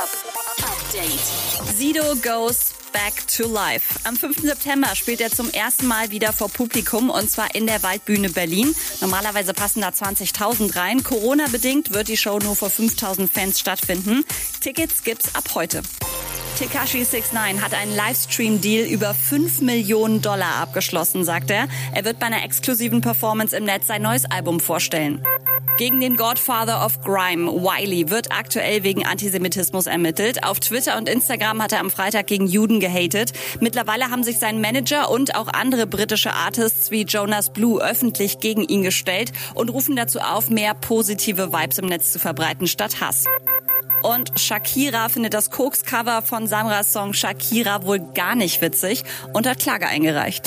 Pop Update. Sido goes back to life. Am 5. September spielt er zum ersten Mal wieder vor Publikum und zwar in der Waldbühne Berlin. Normalerweise passen da 20.000 rein. Corona-bedingt wird die Show nur vor 5.000 Fans stattfinden. Tickets gibt's ab heute. Tekashi 69 hat einen Livestream-Deal über 5 Millionen Dollar abgeschlossen, sagt er. Er wird bei einer exklusiven Performance im Netz sein neues Album vorstellen. Gegen den Godfather of Grime, Wiley, wird aktuell wegen Antisemitismus ermittelt. Auf Twitter und Instagram hat er am Freitag gegen Juden gehatet. Mittlerweile haben sich sein Manager und auch andere britische Artists wie Jonas Blue öffentlich gegen ihn gestellt und rufen dazu auf, mehr positive Vibes im Netz zu verbreiten statt Hass. Und Shakira findet das Koks-Cover von Samras Song Shakira wohl gar nicht witzig und hat Klage eingereicht.